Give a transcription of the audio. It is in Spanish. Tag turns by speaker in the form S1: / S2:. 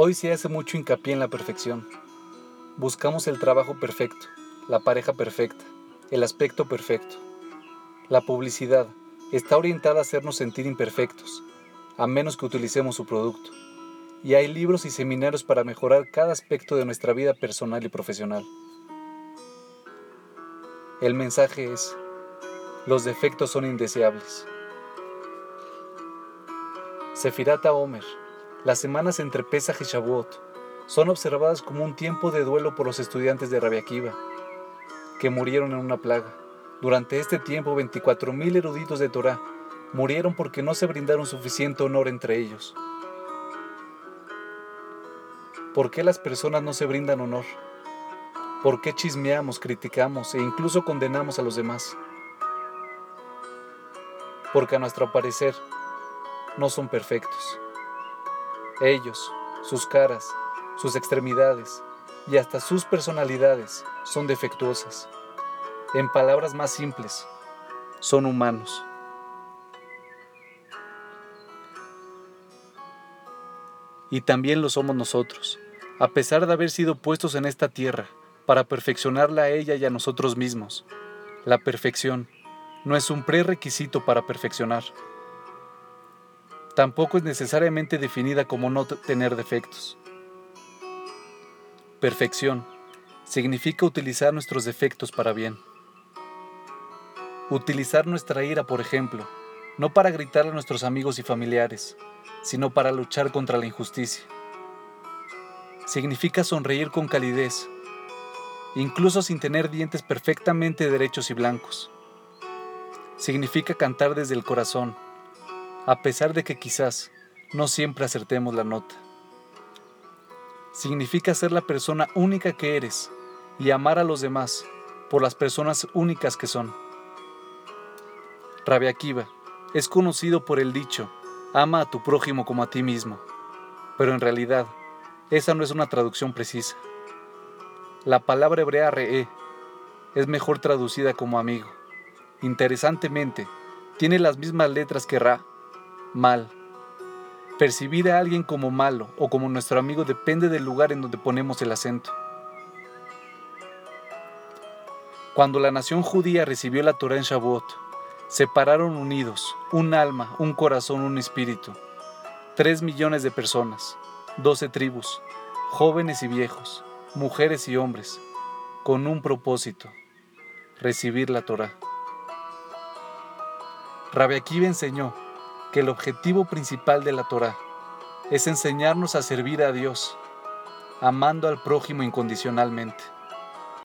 S1: Hoy se hace mucho hincapié en la perfección. Buscamos el trabajo perfecto, la pareja perfecta, el aspecto perfecto. La publicidad está orientada a hacernos sentir imperfectos, a menos que utilicemos su producto. Y hay libros y seminarios para mejorar cada aspecto de nuestra vida personal y profesional. El mensaje es, los defectos son indeseables. Sefirata Omer, las semanas entre Pesach y Shavuot son observadas como un tiempo de duelo por los estudiantes de Rabia Akiva, que murieron en una plaga. Durante este tiempo, 24.000 eruditos de Torah murieron porque no se brindaron suficiente honor entre ellos. ¿Por qué las personas no se brindan honor? ¿Por qué chismeamos, criticamos e incluso condenamos a los demás? Porque a nuestro parecer no son perfectos. Ellos, sus caras, sus extremidades y hasta sus personalidades son defectuosas. En palabras más simples, son humanos. Y también lo somos nosotros, a pesar de haber sido puestos en esta tierra para perfeccionarla a ella y a nosotros mismos. La perfección no es un prerequisito para perfeccionar. Tampoco es necesariamente definida como no tener defectos. Perfección significa utilizar nuestros defectos para bien. Utilizar nuestra ira, por ejemplo, no para gritar a nuestros amigos y familiares, sino para luchar contra la injusticia. Significa sonreír con calidez, incluso sin tener dientes perfectamente derechos y blancos. Significa cantar desde el corazón, a pesar de que quizás no siempre acertemos la nota. Significa ser la persona única que eres y amar a los demás por las personas únicas que son. Rabia Akiva es conocido por el dicho, ama a tu prójimo como a ti mismo, pero en realidad esa no es una traducción precisa. La palabra hebrea re'e es mejor traducida como amigo. Interesantemente, tiene las mismas letras que ra, mal. Percibir a alguien como malo o como nuestro amigo depende del lugar en donde ponemos el acento. Cuando la nación judía recibió la Torah en Shavuot, se pararon unidos, un alma, un corazón, un espíritu. Tres millones de personas, doce tribus, jóvenes y viejos, mujeres y hombres, con un propósito, recibir la Torah. Rabbi Akiva enseñó que el objetivo principal de la Torah es enseñarnos a servir a Dios, amando al prójimo incondicionalmente.